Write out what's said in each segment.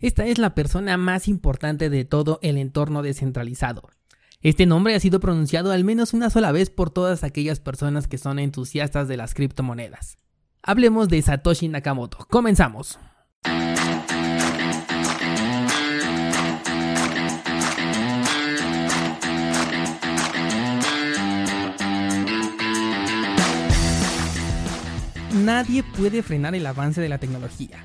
Esta es la persona más importante de todo el entorno descentralizado. Este nombre ha sido pronunciado al menos una sola vez por todas aquellas personas que son entusiastas de las criptomonedas. Hablemos de Satoshi Nakamoto. Comenzamos. Nadie puede frenar el avance de la tecnología.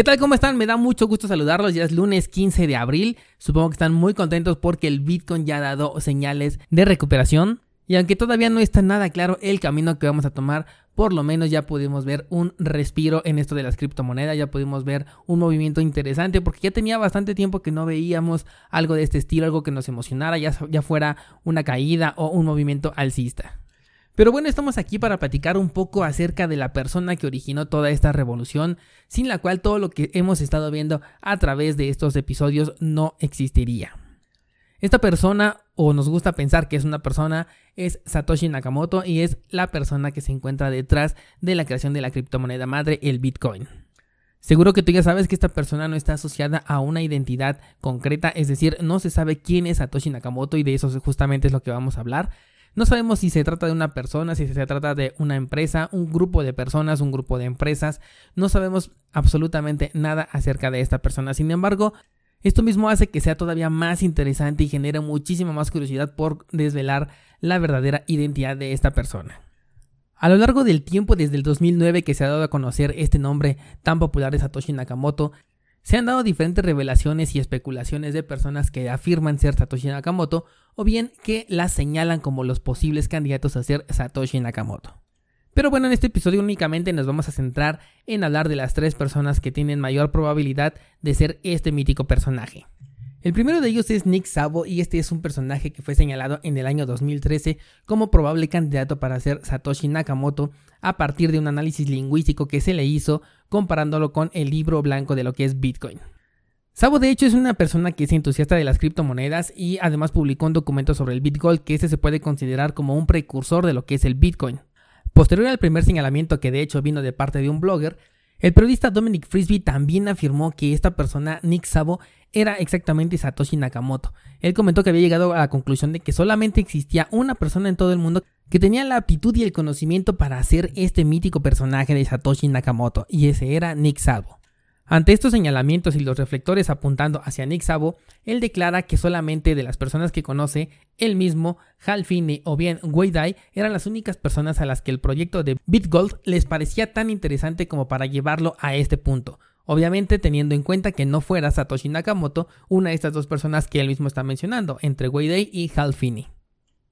¿Qué tal? ¿Cómo están? Me da mucho gusto saludarlos. Ya es lunes 15 de abril. Supongo que están muy contentos porque el Bitcoin ya ha dado señales de recuperación. Y aunque todavía no está nada claro el camino que vamos a tomar, por lo menos ya pudimos ver un respiro en esto de las criptomonedas, ya pudimos ver un movimiento interesante porque ya tenía bastante tiempo que no veíamos algo de este estilo, algo que nos emocionara, ya, ya fuera una caída o un movimiento alcista. Pero bueno, estamos aquí para platicar un poco acerca de la persona que originó toda esta revolución, sin la cual todo lo que hemos estado viendo a través de estos episodios no existiría. Esta persona, o nos gusta pensar que es una persona, es Satoshi Nakamoto y es la persona que se encuentra detrás de la creación de la criptomoneda madre, el Bitcoin. Seguro que tú ya sabes que esta persona no está asociada a una identidad concreta, es decir, no se sabe quién es Satoshi Nakamoto y de eso justamente es lo que vamos a hablar. No sabemos si se trata de una persona, si se trata de una empresa, un grupo de personas, un grupo de empresas. No sabemos absolutamente nada acerca de esta persona. Sin embargo, esto mismo hace que sea todavía más interesante y genera muchísima más curiosidad por desvelar la verdadera identidad de esta persona. A lo largo del tiempo desde el 2009 que se ha dado a conocer este nombre tan popular de Satoshi Nakamoto, se han dado diferentes revelaciones y especulaciones de personas que afirman ser Satoshi Nakamoto o bien que las señalan como los posibles candidatos a ser Satoshi Nakamoto. Pero bueno, en este episodio únicamente nos vamos a centrar en hablar de las tres personas que tienen mayor probabilidad de ser este mítico personaje. El primero de ellos es Nick Sabo y este es un personaje que fue señalado en el año 2013 como probable candidato para ser Satoshi Nakamoto a partir de un análisis lingüístico que se le hizo comparándolo con el libro blanco de lo que es Bitcoin. Sabo de hecho es una persona que es entusiasta de las criptomonedas y además publicó un documento sobre el Bitcoin que este se puede considerar como un precursor de lo que es el Bitcoin. Posterior al primer señalamiento que de hecho vino de parte de un blogger, el periodista Dominic Frisby también afirmó que esta persona, Nick Sabo, era exactamente Satoshi Nakamoto. Él comentó que había llegado a la conclusión de que solamente existía una persona en todo el mundo que tenía la aptitud y el conocimiento para hacer este mítico personaje de Satoshi Nakamoto, y ese era Nick Sabo. Ante estos señalamientos y los reflectores apuntando hacia Nick Sabo, él declara que solamente de las personas que conoce, él mismo, Hal Finney o bien Wei Dai eran las únicas personas a las que el proyecto de BitGold les parecía tan interesante como para llevarlo a este punto. Obviamente teniendo en cuenta que no fuera Satoshi Nakamoto una de estas dos personas que él mismo está mencionando, entre Wei Dai y Hal Finney.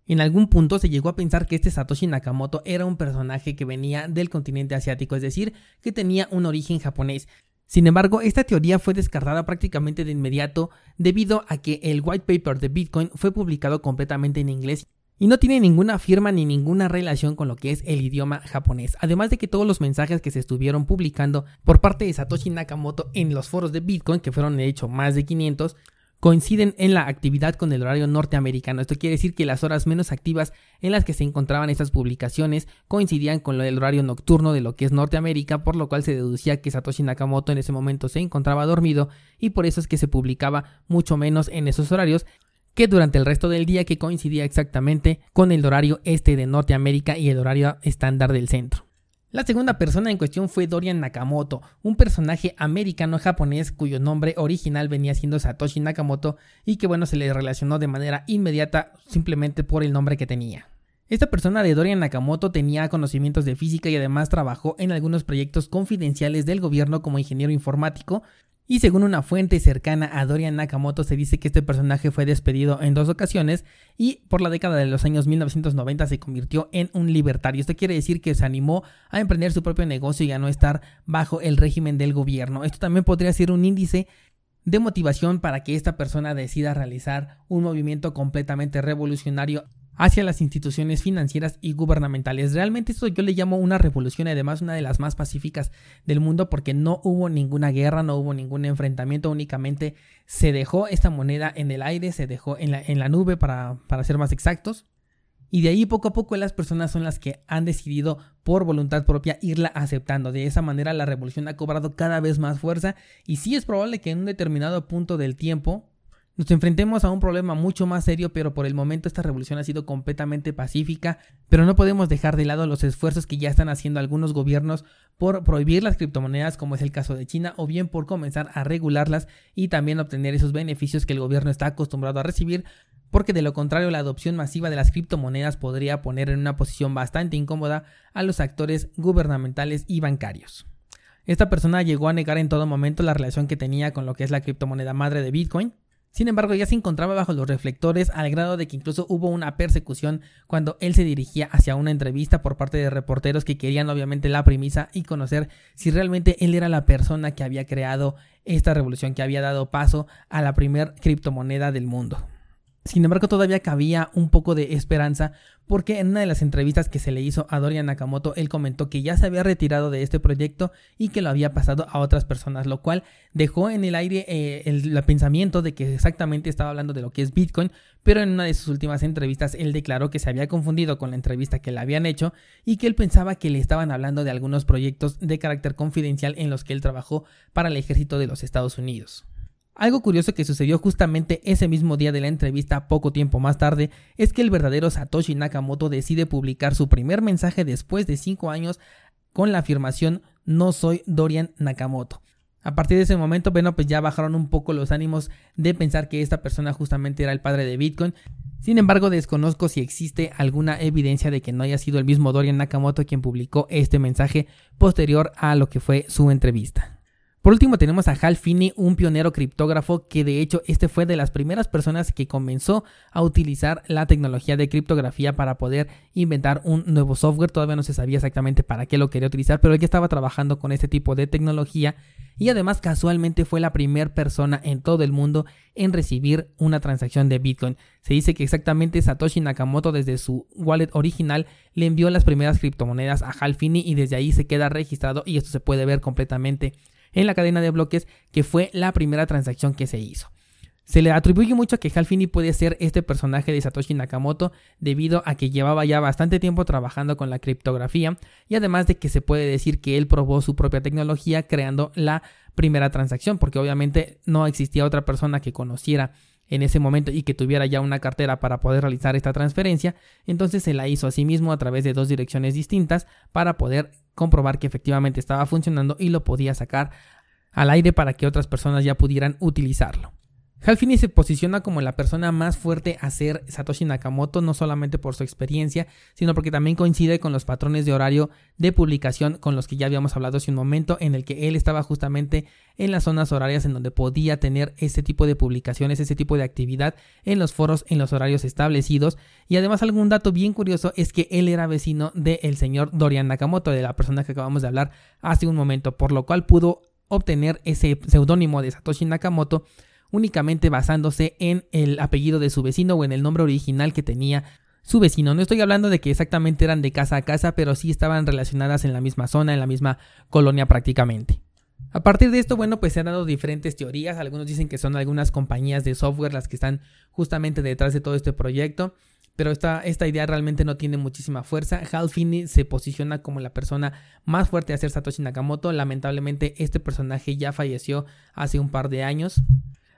En algún punto se llegó a pensar que este Satoshi Nakamoto era un personaje que venía del continente asiático, es decir, que tenía un origen japonés, sin embargo, esta teoría fue descartada prácticamente de inmediato debido a que el white paper de Bitcoin fue publicado completamente en inglés y no tiene ninguna firma ni ninguna relación con lo que es el idioma japonés. Además de que todos los mensajes que se estuvieron publicando por parte de Satoshi Nakamoto en los foros de Bitcoin, que fueron de hecho más de 500, coinciden en la actividad con el horario norteamericano. Esto quiere decir que las horas menos activas en las que se encontraban estas publicaciones coincidían con el horario nocturno de lo que es Norteamérica, por lo cual se deducía que Satoshi Nakamoto en ese momento se encontraba dormido y por eso es que se publicaba mucho menos en esos horarios que durante el resto del día que coincidía exactamente con el horario este de Norteamérica y el horario estándar del centro. La segunda persona en cuestión fue Dorian Nakamoto, un personaje americano-japonés cuyo nombre original venía siendo Satoshi Nakamoto y que bueno se le relacionó de manera inmediata simplemente por el nombre que tenía. Esta persona de Dorian Nakamoto tenía conocimientos de física y además trabajó en algunos proyectos confidenciales del gobierno como ingeniero informático, y según una fuente cercana a Dorian Nakamoto se dice que este personaje fue despedido en dos ocasiones y por la década de los años 1990 se convirtió en un libertario. Esto quiere decir que se animó a emprender su propio negocio y a no estar bajo el régimen del gobierno. Esto también podría ser un índice de motivación para que esta persona decida realizar un movimiento completamente revolucionario hacia las instituciones financieras y gubernamentales. Realmente esto yo le llamo una revolución además una de las más pacíficas del mundo porque no hubo ninguna guerra, no hubo ningún enfrentamiento, únicamente se dejó esta moneda en el aire, se dejó en la, en la nube para, para ser más exactos. Y de ahí poco a poco las personas son las que han decidido por voluntad propia irla aceptando. De esa manera la revolución ha cobrado cada vez más fuerza y sí es probable que en un determinado punto del tiempo nos enfrentemos a un problema mucho más serio, pero por el momento esta revolución ha sido completamente pacífica, pero no podemos dejar de lado los esfuerzos que ya están haciendo algunos gobiernos por prohibir las criptomonedas, como es el caso de China, o bien por comenzar a regularlas y también obtener esos beneficios que el gobierno está acostumbrado a recibir, porque de lo contrario la adopción masiva de las criptomonedas podría poner en una posición bastante incómoda a los actores gubernamentales y bancarios. Esta persona llegó a negar en todo momento la relación que tenía con lo que es la criptomoneda madre de Bitcoin, sin embargo, ya se encontraba bajo los reflectores al grado de que incluso hubo una persecución cuando él se dirigía hacia una entrevista por parte de reporteros que querían obviamente la premisa y conocer si realmente él era la persona que había creado esta revolución, que había dado paso a la primer criptomoneda del mundo. Sin embargo, todavía cabía un poco de esperanza porque en una de las entrevistas que se le hizo a Dorian Nakamoto, él comentó que ya se había retirado de este proyecto y que lo había pasado a otras personas, lo cual dejó en el aire eh, el, pensamiento de que exactamente estaba hablando de lo que es Bitcoin, pero en una de sus últimas entrevistas él declaró que se había confundido con la entrevista que le habían hecho y que él pensaba que le estaban hablando de algunos proyectos de carácter confidencial en los que él trabajó para el ejército de los Estados Unidos. Algo curioso que sucedió justamente ese mismo día de la entrevista, poco tiempo más tarde, es que el verdadero Satoshi Nakamoto decide publicar su primer mensaje después de 5 años con la afirmación No soy Dorian Nakamoto. A partir de ese momento, bueno, pues ya bajaron un poco los ánimos de pensar que esta persona justamente era el padre de Bitcoin. Sin embargo, desconozco si existe alguna evidencia de que no haya sido el mismo Dorian Nakamoto quien publicó este mensaje posterior a lo que fue su entrevista. Por último tenemos a Hal Finney, un pionero criptógrafo que de hecho este fue de las primeras personas que comenzó a utilizar la tecnología de criptografía para poder inventar un nuevo software. Todavía no se sabía exactamente para qué lo quería utilizar, pero él ya estaba trabajando con este tipo de tecnología y además casualmente fue la primera persona en todo el mundo en recibir una transacción de Bitcoin. Se dice que exactamente Satoshi Nakamoto desde su wallet original le envió las primeras criptomonedas a Hal Finney y desde ahí se queda registrado y esto se puede ver completamente en la cadena de bloques que fue la primera transacción que se hizo. Se le atribuye mucho que Hal Finney puede ser este personaje de Satoshi Nakamoto debido a que llevaba ya bastante tiempo trabajando con la criptografía y además de que se puede decir que él probó su propia tecnología creando la primera transacción porque obviamente no existía otra persona que conociera en ese momento y que tuviera ya una cartera para poder realizar esta transferencia, entonces se la hizo a sí mismo a través de dos direcciones distintas para poder comprobar que efectivamente estaba funcionando y lo podía sacar al aire para que otras personas ya pudieran utilizarlo. Hal Finney se posiciona como la persona más fuerte a ser Satoshi Nakamoto, no solamente por su experiencia, sino porque también coincide con los patrones de horario de publicación con los que ya habíamos hablado hace un momento, en el que él estaba justamente en las zonas horarias en donde podía tener ese tipo de publicaciones, ese tipo de actividad en los foros, en los horarios establecidos. Y además algún dato bien curioso es que él era vecino del señor Dorian Nakamoto, de la persona que acabamos de hablar hace un momento, por lo cual pudo obtener ese seudónimo de Satoshi Nakamoto únicamente basándose en el apellido de su vecino o en el nombre original que tenía su vecino. No estoy hablando de que exactamente eran de casa a casa, pero sí estaban relacionadas en la misma zona, en la misma colonia prácticamente. A partir de esto, bueno, pues se han dado diferentes teorías. Algunos dicen que son algunas compañías de software las que están justamente detrás de todo este proyecto. Pero esta, idea realmente no tiene muchísima fuerza. Hal Finney se posiciona como la persona más fuerte a ser Satoshi Nakamoto. Lamentablemente, este personaje ya falleció hace un par de años.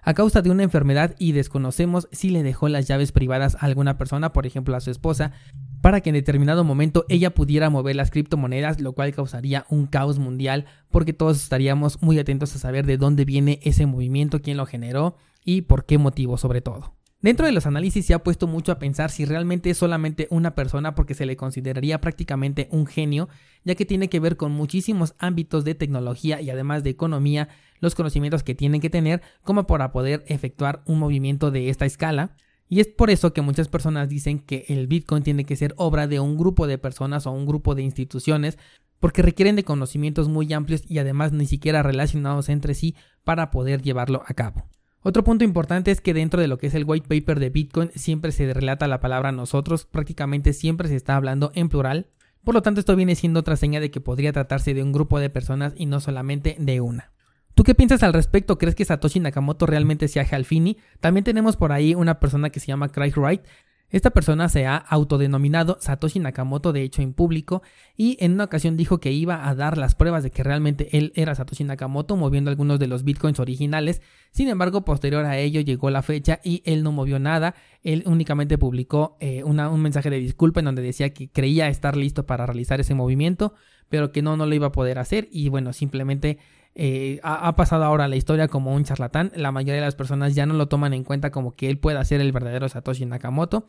A causa de una enfermedad y desconocemos si le dejó las llaves privadas a alguna persona, por ejemplo a su esposa, para que en determinado momento ella pudiera mover las criptomonedas, lo cual causaría un caos mundial porque todos estaríamos muy atentos a saber de dónde viene ese movimiento, quién lo generó y por qué motivo sobre todo. Dentro de los análisis se ha puesto mucho a pensar si realmente es solamente una persona porque se le consideraría prácticamente un genio, ya que tiene que ver con muchísimos ámbitos de tecnología y además de economía, los conocimientos que tienen que tener como para poder efectuar un movimiento de esta escala. Y es por eso que muchas personas dicen que el Bitcoin tiene que ser obra de un grupo de personas o un grupo de instituciones, porque requieren de conocimientos muy amplios y además ni siquiera relacionados entre sí para poder llevarlo a cabo. Otro punto importante es que dentro de lo que es el white paper de Bitcoin siempre se relata la palabra nosotros, prácticamente siempre se está hablando en plural. Por lo tanto, esto viene siendo otra seña de que podría tratarse de un grupo de personas y no solamente de una. ¿Tú qué piensas al respecto? ¿Crees que Satoshi Nakamoto realmente sea Halfini? También tenemos por ahí una persona que se llama Craig Wright, esta persona se ha autodenominado Satoshi Nakamoto, de hecho en público, y en una ocasión dijo que iba a dar las pruebas de que realmente él era Satoshi Nakamoto, moviendo algunos de los bitcoins originales. Sin embargo, posterior a ello llegó la fecha y él no movió nada. Él únicamente publicó eh, un mensaje de disculpa en donde decía que creía estar listo para realizar ese movimiento, pero que no, no lo iba a poder hacer. Y bueno, simplemente eh, ha, pasado ahora la historia como un charlatán. La mayoría de las personas ya no lo toman en cuenta como que él pueda ser el verdadero Satoshi Nakamoto.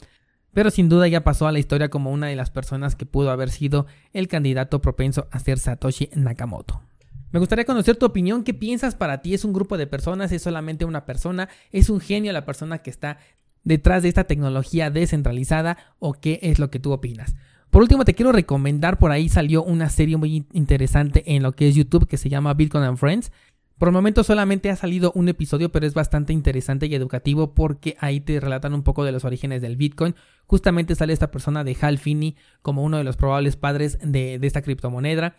Pero sin duda ya pasó a la historia como una de las personas que pudo haber sido el candidato propenso a ser Satoshi Nakamoto. Me gustaría conocer tu opinión. ¿Qué piensas para ti? ¿Es un grupo de personas? ¿Es solamente una persona? ¿Es un genio la persona que está detrás de esta tecnología descentralizada? ¿O qué es lo que tú opinas? Por último, te quiero recomendar, por ahí salió una serie muy interesante en lo que es YouTube que se llama Bitcoin and Friends. Por el momento solamente ha salido un episodio, pero es bastante interesante y educativo porque ahí te relatan un poco de los orígenes del Bitcoin. Justamente sale esta persona de Hal Finney como uno de los probables padres de, esta criptomoneda.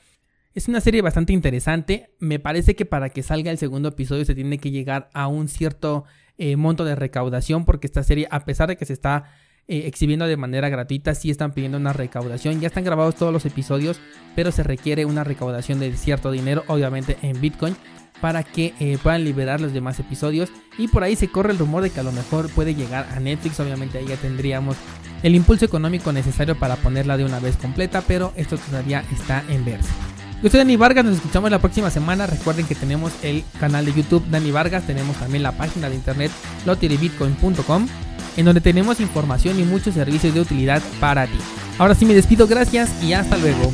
Es una serie bastante interesante. Me parece que para que salga el segundo episodio se tiene que llegar a un cierto eh, monto de recaudación porque esta serie, a pesar de que se está eh, exhibiendo de manera gratuita, si están pidiendo una recaudación. Ya están grabados todos los episodios, pero se requiere una recaudación de cierto dinero, obviamente en Bitcoin, para que eh, puedan liberar los demás episodios. Y por ahí se corre el rumor de que a lo mejor puede llegar a Netflix, obviamente ahí ya tendríamos el impulso económico necesario para ponerla de una vez completa, pero esto todavía está en verse. Yo soy Dani Vargas, nos escuchamos la próxima semana. Recuerden que tenemos el canal de YouTube Dani Vargas, tenemos también la página de internet lotiribitcoin.com en donde tenemos información y muchos servicios de utilidad para ti. Ahora sí me despido, gracias y hasta luego.